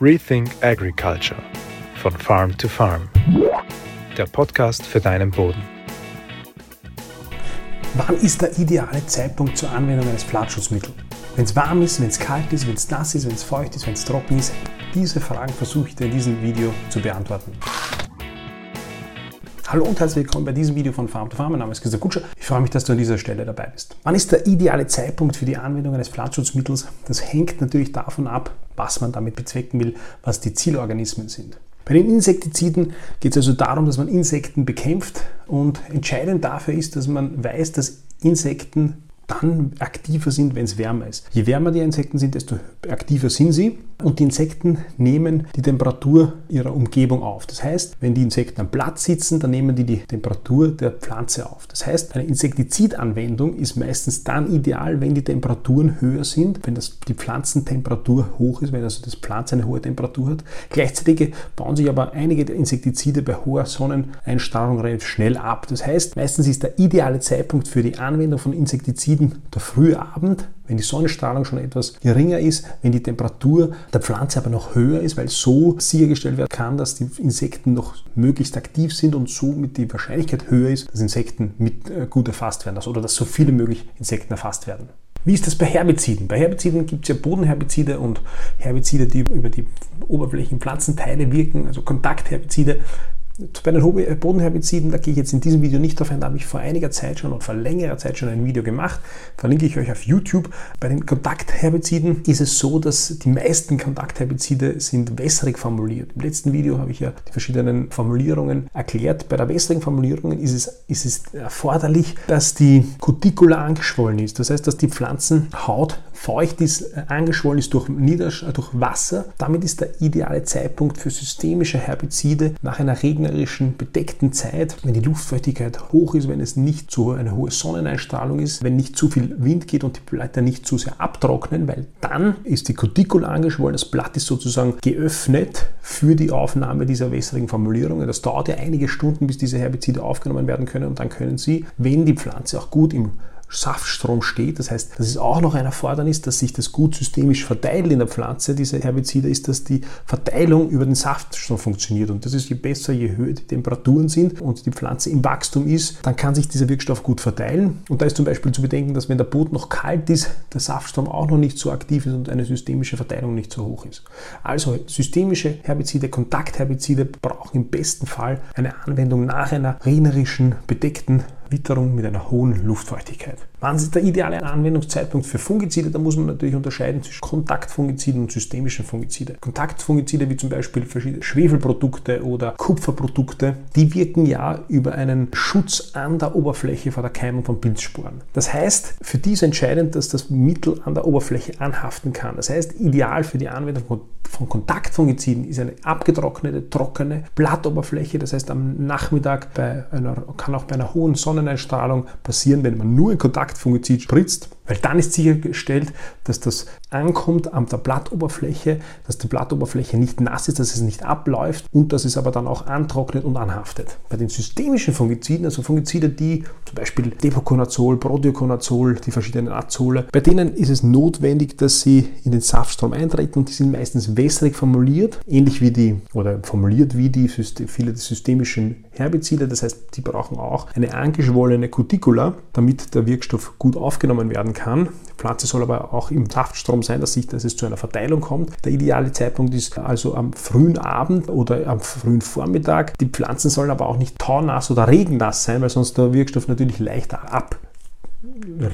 Rethink Agriculture von Farm to Farm. Der Podcast für deinen Boden. Wann ist der ideale Zeitpunkt zur Anwendung eines Pflanzenschutzmittels? Wenn es warm ist, wenn es kalt ist, wenn es nass ist, wenn es feucht ist, wenn es trocken ist? Diese Fragen versuche ich dir in diesem Video zu beantworten. Hallo und herzlich willkommen bei diesem Video von Farm to Farm. Mein Name ist Christian Kutscher. Ich freue mich, dass du an dieser Stelle dabei bist. Wann ist der ideale Zeitpunkt für die Anwendung eines Pflanzenschutzmittels? Das hängt natürlich davon ab, was man damit bezwecken will, was die Zielorganismen sind. Bei den Insektiziden geht es also darum, dass man Insekten bekämpft und entscheidend dafür ist, dass man weiß, dass Insekten dann aktiver sind, wenn es wärmer ist. Je wärmer die Insekten sind, desto aktiver sind sie und die Insekten nehmen die Temperatur ihrer Umgebung auf. Das heißt, wenn die Insekten am Blatt sitzen, dann nehmen die die Temperatur der Pflanze auf. Das heißt, eine Insektizidanwendung ist meistens dann ideal, wenn die Temperaturen höher sind, wenn das, die Pflanzentemperatur hoch ist, wenn also das Pflanze eine hohe Temperatur hat. Gleichzeitig bauen sich aber einige der Insektizide bei hoher Sonneneinstrahlung relativ schnell ab. Das heißt, meistens ist der ideale Zeitpunkt für die Anwendung von Insektiziden der frühe Abend, wenn die Sonnenstrahlung schon etwas geringer ist, wenn die Temperatur der Pflanze aber noch höher ist, weil so sichergestellt werden kann, dass die Insekten noch möglichst aktiv sind und somit die Wahrscheinlichkeit höher ist, dass Insekten mit äh, gut erfasst werden oder dass so viele möglich Insekten erfasst werden. Wie ist das bei Herbiziden? Bei Herbiziden gibt es ja Bodenherbizide und Herbizide, die über die oberflächlichen Pflanzenteile wirken, also Kontaktherbizide. Bei den Bodenherbiziden, da gehe ich jetzt in diesem Video nicht drauf ein, da habe ich vor einiger Zeit schon und vor längerer Zeit schon ein Video gemacht, verlinke ich euch auf YouTube. Bei den Kontaktherbiziden ist es so, dass die meisten Kontaktherbizide sind wässrig formuliert. Im letzten Video habe ich ja die verschiedenen Formulierungen erklärt. Bei der wässrigen Formulierung ist es, ist es erforderlich, dass die Cuticula angeschwollen ist. Das heißt, dass die Pflanzenhaut feucht ist, angeschwollen ist durch, Niedersch durch Wasser. Damit ist der ideale Zeitpunkt für systemische Herbizide nach einer regnerischen, bedeckten Zeit, wenn die Luftfeuchtigkeit hoch ist, wenn es nicht so eine hohe Sonneneinstrahlung ist, wenn nicht zu viel Wind geht und die Blätter nicht zu sehr abtrocknen, weil dann ist die Cuticula angeschwollen, das Blatt ist sozusagen geöffnet für die Aufnahme dieser wässrigen Formulierungen. Das dauert ja einige Stunden, bis diese Herbizide aufgenommen werden können und dann können sie, wenn die Pflanze auch gut im Saftstrom steht. Das heißt, das ist auch noch ein Erfordernis, dass sich das gut systemisch verteilt in der Pflanze, diese Herbizide, ist, dass die Verteilung über den Saftstrom funktioniert. Und das ist je besser, je höher die Temperaturen sind und die Pflanze im Wachstum ist, dann kann sich dieser Wirkstoff gut verteilen. Und da ist zum Beispiel zu bedenken, dass wenn der Boden noch kalt ist, der Saftstrom auch noch nicht so aktiv ist und eine systemische Verteilung nicht so hoch ist. Also systemische Herbizide, Kontaktherbizide brauchen im besten Fall eine Anwendung nach einer regnerischen, bedeckten Witterung mit einer hohen Luftfeuchtigkeit. Wann ist der ideale Anwendungszeitpunkt für Fungizide? Da muss man natürlich unterscheiden zwischen Kontaktfungiziden und systemischen Fungizide. Kontaktfungizide wie zum Beispiel verschiedene Schwefelprodukte oder Kupferprodukte, die wirken ja über einen Schutz an der Oberfläche vor der Keimung von Pilzsporen. Das heißt, für die ist entscheidend, dass das Mittel an der Oberfläche anhaften kann. Das heißt, ideal für die Anwendung von von Kontaktfungiziden ist eine abgetrocknete, trockene Blattoberfläche. Das heißt, am Nachmittag bei einer, kann auch bei einer hohen Sonneneinstrahlung passieren, wenn man nur in Kontakt Kontaktfungizid spritzt, weil dann ist sichergestellt, dass das ankommt an der Blattoberfläche, dass die Blattoberfläche nicht nass ist, dass es nicht abläuft und dass es aber dann auch antrocknet und anhaftet. Bei den systemischen Fungiziden, also Fungizide, die zum Beispiel Depoconazol, Proteoconazol, die verschiedenen Azole, bei denen ist es notwendig, dass sie in den Saftstrom eintreten und die sind meistens wässrig formuliert, ähnlich wie die oder formuliert wie die viele der systemischen Herbizide. Das heißt, die brauchen auch eine angeschwollene Cuticula, damit der Wirkstoff gut aufgenommen werden kann. Die Pflanze soll aber auch im Saftstrom sein, dass, sich, dass es zu einer Verteilung kommt. Der ideale Zeitpunkt ist also am frühen Abend oder am frühen Vormittag. Die Pflanzen sollen aber auch nicht taunass oder regennass sein, weil sonst der Wirkstoff natürlich leichter ab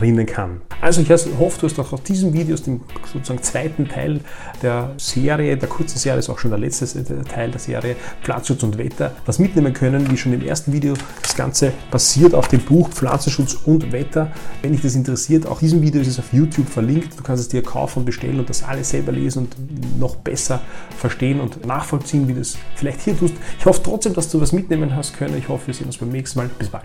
rinnen kann. Also ich hoffe, du hast auch aus diesem Video, aus dem sozusagen zweiten Teil der Serie, der kurzen Serie, ist auch schon der letzte Teil der Serie, Pflanzenschutz und Wetter, was mitnehmen können, wie schon im ersten Video. Das Ganze basiert auf dem Buch Pflanzenschutz und Wetter. Wenn dich das interessiert, auch diesem Video ist es auf YouTube verlinkt. Du kannst es dir kaufen und bestellen und das alles selber lesen und noch besser verstehen und nachvollziehen, wie du es vielleicht hier tust. Ich hoffe trotzdem, dass du was mitnehmen hast können. Ich hoffe, wir sehen uns beim nächsten Mal. Bis bald.